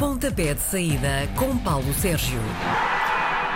Pontapé de saída com Paulo Sérgio.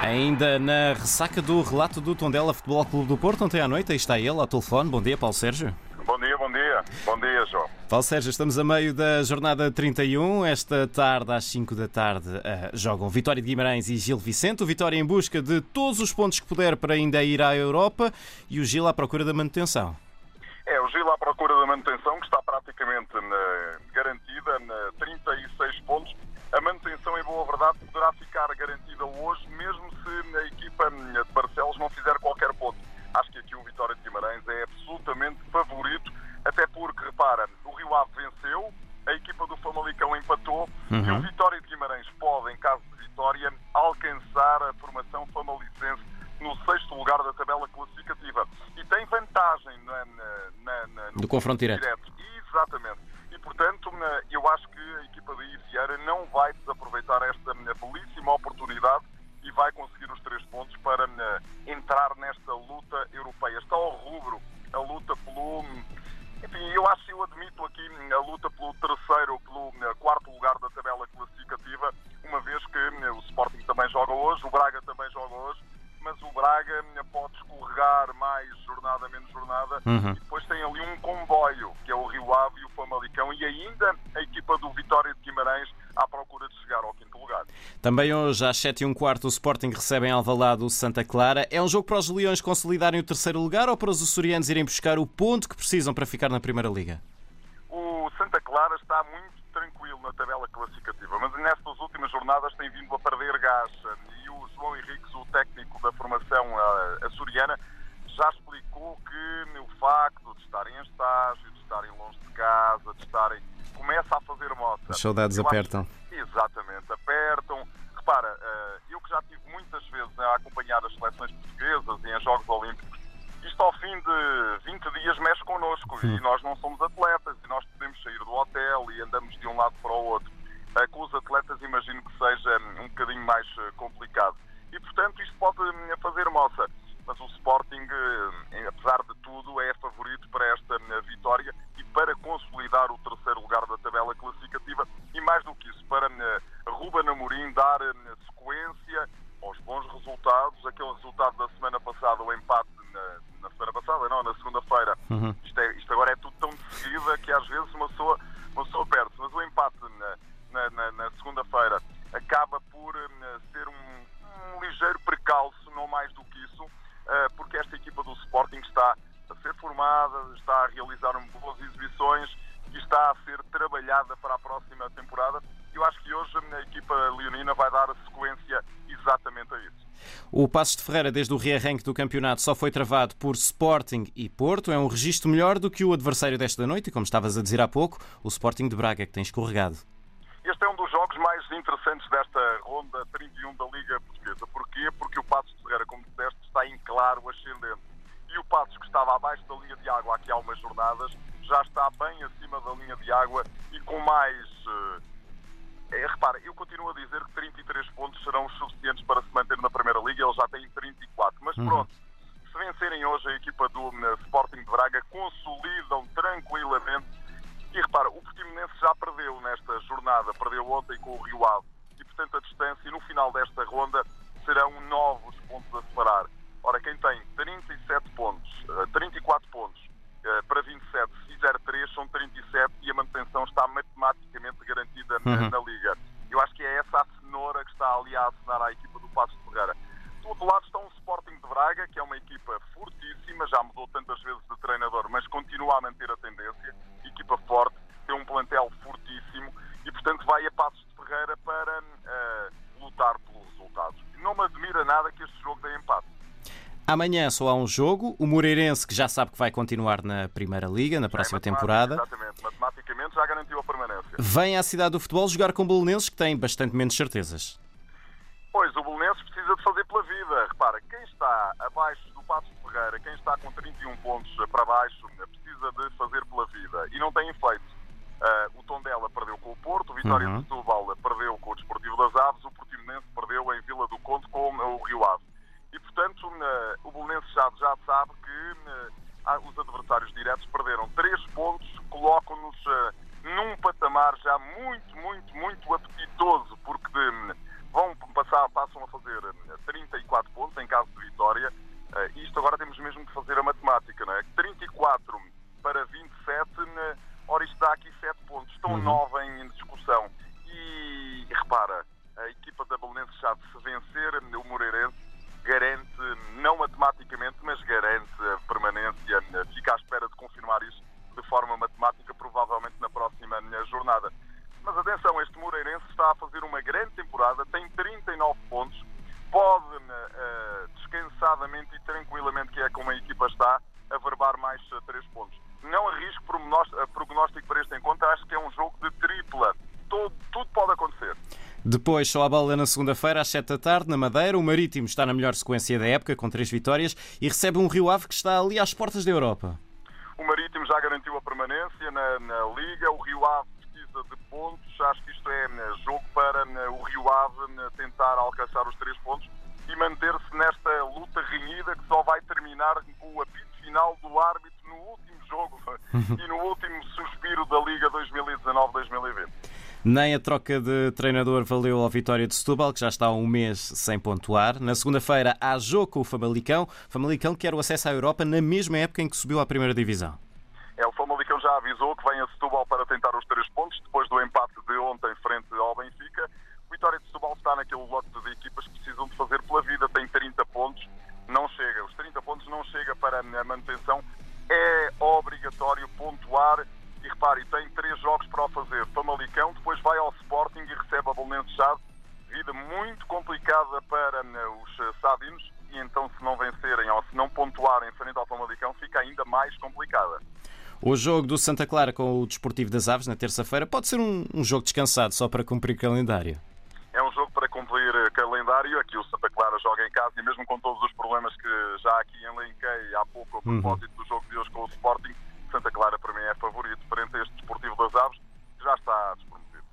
Ainda na ressaca do relato do Tondela Futebol Clube do Porto, ontem à noite, aí está ele ao telefone. Bom dia, Paulo Sérgio. Bom dia, bom dia. Bom dia, João. Paulo Sérgio, estamos a meio da jornada 31. Esta tarde, às 5 da tarde, uh, jogam Vitória de Guimarães e Gil Vicente. O Vitória em busca de todos os pontos que puder para ainda ir à Europa e o Gil à procura da manutenção. É, o Gil à procura da manutenção, que está praticamente na, garantida, na 36 pontos. A manutenção, em boa verdade, poderá ficar garantida hoje, mesmo se a equipa de Barcelos não fizer qualquer ponto. Acho que aqui o Vitória de Guimarães é absolutamente favorito, até porque, repara, o Rio Ave venceu, a equipa do Famalicão empatou uhum. e o Vitória de Guimarães pode, em caso de vitória, alcançar a formação famalicense no sexto lugar da tabela classificativa. E tem vantagem na, na, na, no, confronto direto. direto. Enfim, eu admito aqui a luta pelo terceiro, pelo quarto lugar da tabela classificativa, uma vez que o Sporting também joga hoje, o Braga também joga hoje, mas o Braga pode escorregar mais jornada, menos jornada, uhum. e depois tem ali um comboio, que é o Rio Ave e o Famalicão, e ainda a equipa do Vitória de Guimarães à procura de chegar ao quinto lugar. Também hoje, às 7 e um quarto, o Sporting recebe em Alvalade o Santa Clara. É um jogo para os Leões consolidarem o terceiro lugar ou para os açorianos irem buscar o ponto que precisam para ficar na Primeira Liga? O Santa Clara está muito tranquilo na tabela classificativa, mas nestas últimas jornadas tem vindo a perder gás e o João Henriques, o técnico da formação açoriana, já explicou que o facto de estarem em estágio, de estarem longe de casa, de estarem. Começa a fazer moça. As saudades eu apertam. Acho... Exatamente, apertam. Repara, eh, eu que já tive muitas vezes a acompanhar as seleções portuguesas e em Jogos Olímpicos, isto ao fim de 20 dias mexe connosco hum. e nós não somos atletas e nós podemos sair do hotel e andamos de um lado para o outro. Eh, com os atletas imagino que seja um bocadinho mais eh, complicado. E portanto isto pode hum, fazer moça mas o Sporting, por ser um, um ligeiro precalço, não mais do que isso, eh, porque esta equipa do Sporting está a ser formada, está a realizar boas exibições e está a ser trabalhada para a próxima temporada. Eu acho que hoje a equipa leonina vai dar a sequência exatamente a isso. O Passos de Ferreira, desde o rearranque do campeonato, só foi travado por Sporting e Porto. É um registro melhor do que o adversário desta noite e, como estavas a dizer há pouco, o Sporting de Braga, que tem escorregado. Este é um dos mais interessantes desta ronda 31 da Liga Portuguesa. Porquê? Porque o Passos de Ferreira, como disseste, está em claro ascendente. E o Passos, que estava abaixo da linha de água aqui há umas jornadas, já está bem acima da linha de água e com mais. É, repara, eu continuo a dizer que 33 pontos serão os suficientes para se manter na Primeira Liga, ele já tem 34. Mas uhum. pronto, se vencerem hoje a equipa do uh, Sporting de Braga, consolidam tranquilamente. E repara, o Portimonense já perdeu nesta jornada, perdeu ontem com o Rio Ave. E portanto a distância no final desta ronda serão novos pontos a separar. Ora, quem tem 37 pontos, 34 eh, pontos eh, para 27, se fizer 3, são 37 e a manutenção está matematicamente garantida uhum. na, Liga. Eu acho que é essa a cenoura que está ali a acenar à equipa do Passos de Ferreira. Do outro lado está um Sporting de Braga, que é uma equipa fortíssima, já mudou tantas vezes de treinador, mas continua a manter a tendência. Equipa forte, tem um plantel fortíssimo e, portanto, vai a Passos de Ferreira para uh, lutar pelos resultados. Não me admira nada que este jogo dê empate. Amanhã só há um jogo. O Moreirense, que já sabe que vai continuar na Primeira Liga, na próxima é, temporada. Exatamente, matematicamente já garantiu a permanência. Vem à cidade do futebol jogar com o Belenenses, que tem bastante menos certezas. Pois, o Belenenses precisa de fazer pela vida. Repara, quem está abaixo do Passo de Ferreira, quem está com 31 pontos para baixo, precisa de fazer pela vida. E não tem feito. Uh, o Tondela perdeu com o Porto, o Vitória uhum. de Setúbal perdeu com o Desportivo das Aves, o Portimonense perdeu em Vila do Conde com o Rio Ave. E, portanto, o Belenense já, já sabe que ah, os adversários diretos perderam três pontos, colocam-nos ah, num patamar já muito, muito, muito apetitoso, porque hum, vão passar, passam a fazer hum, 34 pontos em caso de vitória. E isto agora temos mesmo que fazer a matemática, não é? 34 para 27, hum, ora isto dá aqui 7 pontos, estão 9 uhum. em discussão. E repara, a equipa da Belenenses já se vencer e tranquilamente, que é como a equipa está, averbar mais uh, 3 pontos. Não arrisco prognóstico para este encontro, acho que é um jogo de tripla. Tudo, tudo pode acontecer. Depois, só a bola na segunda-feira, às 7 da tarde, na Madeira. O Marítimo está na melhor sequência da época, com três vitórias, e recebe um Rio Ave que está ali às portas da Europa. O Marítimo já garantiu a permanência na, na Liga. O Rio Ave precisa de pontos. Acho que isto é né, jogo para né, o Rio Ave né, tentar alcançar os três pontos e manter-se nesta luta renhida que só vai terminar com o apito final do árbitro no último jogo e no último suspiro da Liga 2019-2020. Nem a troca de treinador valeu ao Vitória de Setúbal, que já está há um mês sem pontuar. Na segunda-feira há jogo com o Famalicão. Famalicão quer o acesso à Europa na mesma época em que subiu à primeira divisão. É, o Famalicão já avisou que vem a Setúbal para tentar os três pontos, depois do empate de ontem frente ao Benfica. Vitória de Setúbal está naquele lote de equipas que precisam de fazer pela vida, tem 30 pontos, não chega. Os 30 pontos não chega para a manutenção. É obrigatório pontuar e repare, tem três jogos para o fazer. Famalicão, depois vai ao Sporting e recebe a Bolonense Chave. Vida muito complicada para né, os Sadinos e então se não vencerem ou se não pontuarem frente ao Famalicão fica ainda mais complicada. O jogo do Santa Clara com o Desportivo das Aves na terça-feira pode ser um, um, jogo descansado só para cumprir calendário. Calendário. Aqui o Santa Clara joga em casa e mesmo com todos os problemas que já aqui elenquei há pouco a propósito uhum. do jogo de hoje com o Sporting, Santa Clara para mim é favorito frente a este Desportivo das Aves, que já está desprometido.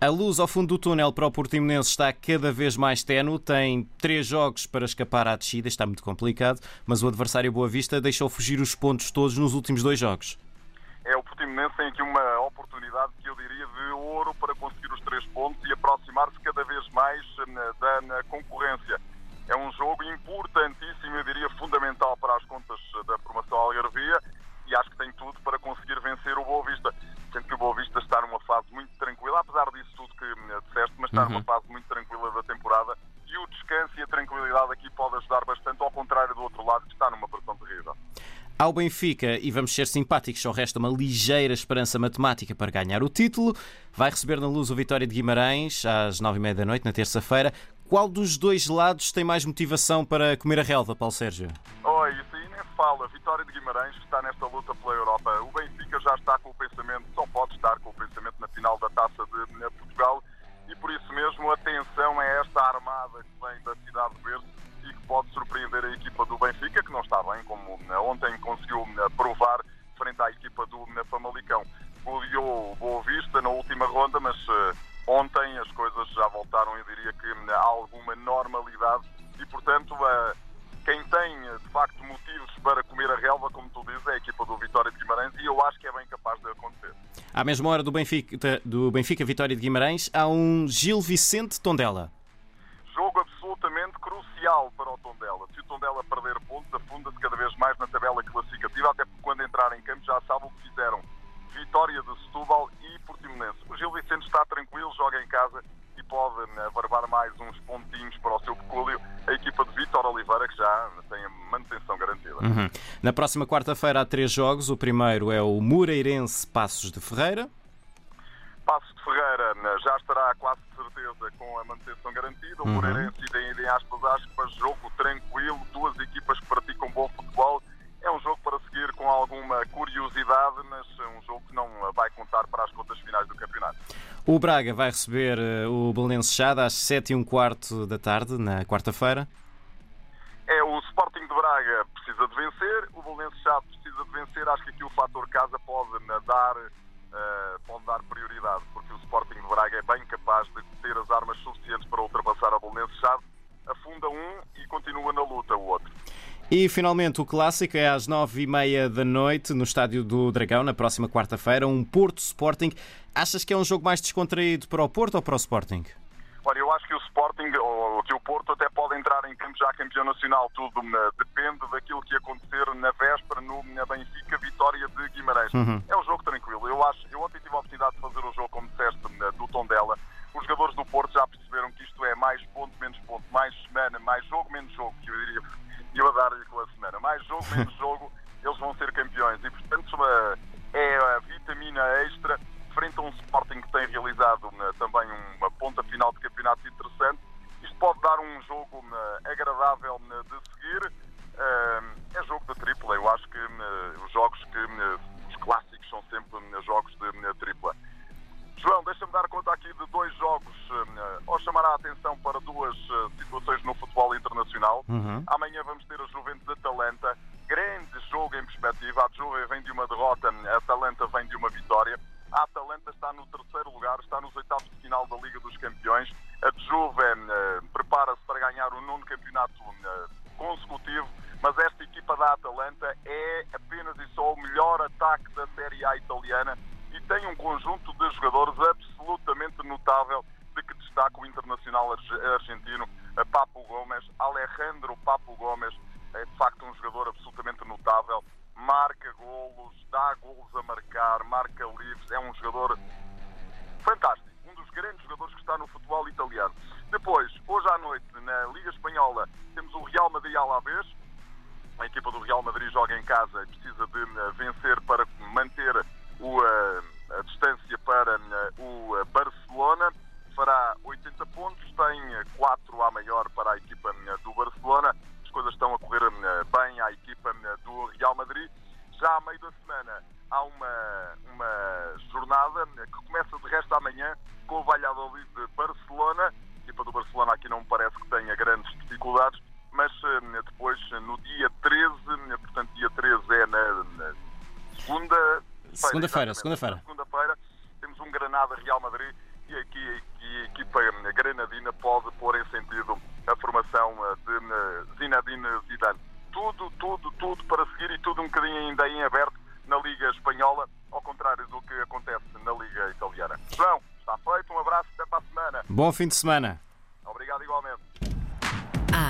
A luz ao fundo do túnel para o Portimonense está cada vez mais tenue. Tem três jogos para escapar à descida, está muito complicado, mas o adversário Boa Vista deixou fugir os pontos todos nos últimos dois jogos. Portimonense tem aqui uma oportunidade que eu diria de ouro para conseguir os três pontos e aproximar-se cada vez mais da, da concorrência. Benfica, e vamos ser simpáticos, só resta uma ligeira esperança matemática para ganhar o título. Vai receber na luz o Vitória de Guimarães às nove e meia da noite, na terça-feira. Qual dos dois lados tem mais motivação para comer a relva, Paulo Sérgio? Oh, isso aí nem se fala. Vitória de Guimarães está nesta luta pela Europa. O Benfica já está com o pensamento, só pode estar com o pensamento na final da Taça de Portugal e por isso mesmo atenção a esta armada que vem da cidade verde e que pode surpreender a equipa do Benfica, que não está como ontem conseguiu provar frente à equipa do Famalicão. Goleou Boa Vista na última ronda, mas uh, ontem as coisas já voltaram, eu diria que há alguma normalidade e, portanto, uh, quem tem de facto motivos para comer a relva, como tu dizes, é a equipa do Vitória de Guimarães e eu acho que é bem capaz de acontecer. À mesma hora do Benfica, do Benfica Vitória de Guimarães, há um Gil Vicente Tondela. Crucial para o Tondela. Se o Tondela perder pontos, afunda-se cada vez mais na tabela classificativa, até porque quando entrar em campo já sabem o que fizeram. Vitória de Setúbal e Portimonense. O Gil Vicente está tranquilo, joga em casa e pode abarbar mais uns pontinhos para o seu pecúlio. A equipa de Vitor Oliveira, que já tem a manutenção garantida. Uhum. Na próxima quarta-feira há três jogos. O primeiro é o Moreirense Passos de Ferreira. Passos de Ferreira já estará quase certeza com a manutenção garantida. O uhum. Moreirense, em aspas, acho que jogo tranquilo, duas equipas que praticam bom futebol. É um jogo para seguir com alguma curiosidade, mas é um jogo que não vai contar para as contas finais do campeonato. O Braga vai receber eh, o Belenenses Chade às 7 e um quarto da tarde, na quarta-feira. É, o Sporting de Braga precisa de vencer, o Belenenses Chade precisa de vencer. Acho que aqui o fator casa pode dar uh, pode dar prioridade, porque o Sporting de Braga é bem capaz de ter as armas suficientes para ultrapassar a Bolonense Chave. Afunda um e continua na luta o outro. E finalmente o clássico é às nove e meia da noite no Estádio do Dragão, na próxima quarta-feira, um Porto Sporting. Achas que é um jogo mais descontraído para o Porto ou para o Sporting? Olha, eu acho que o Sporting ou que o Porto até pode entrar em campo já campeão nacional. Tudo eh, depende daquilo que acontecer na véspera no na Benfica, vitória de Guimarães. Uhum. É um jogo tranquilo. Eu acho, eu ontem tive a oportunidade de fazer o jogo, como disseste, do Tondela. Os jogadores do Porto já perceberam que isto é mais ponto, menos ponto, mais semana, mais jogo, menos jogo, que eu diria eu a dar-lhe com a semana. Mais jogo, menos jogo, eles vão ser campeões. E, portanto, é a vitamina extra frente a um Sporting que tem realizado né, também uma ponta final de campeonato jogo agradável de seguir. É jogo de tripla. Eu acho que os jogos que os clássicos são sempre jogos de tripla. João, deixa-me dar conta aqui de dois jogos ou chamar a atenção para duas situações no futebol internacional. Uhum. Amanhã vamos ter a Juventus ataque da Série A italiana e tem um conjunto de jogadores absolutamente notável de que destaca o internacional argentino Papo Gomes, Alejandro Papo Gomes, é de facto um jogador absolutamente notável, marca golos, dá golos a marcar, marca livres, é um jogador fantástico, um dos grandes jogadores que está no futebol italiano. Depois, hoje à noite, na Liga Espanhola, temos o Real Madrid Alavés. A equipa do Real Madrid joga em casa e precisa de eh, vencer para manter o, eh, a distância para eh, o Barcelona. Fará 80 pontos, tem 4 a maior para a equipa do Barcelona coisas estão a correr bem à equipa do Real Madrid. Já a meio da semana há uma, uma jornada que começa de resto amanhã com o Valladolid de Barcelona. A equipa do Barcelona aqui não parece que tenha grandes dificuldades, mas depois no dia 13, portanto dia 13 é na, na segunda Segunda-feira, segunda-feira. Segunda-feira temos um Granada Real Madrid e aqui a equipa granadina pode pôr em sentido a formação eh, de eh, Zinedine Zidane. Tudo, tudo, tudo para seguir e tudo um bocadinho ainda em aberto na Liga Espanhola, ao contrário do que acontece na Liga Italiana. João, está feito, um abraço, até para a semana. Bom fim de semana. Obrigado igualmente.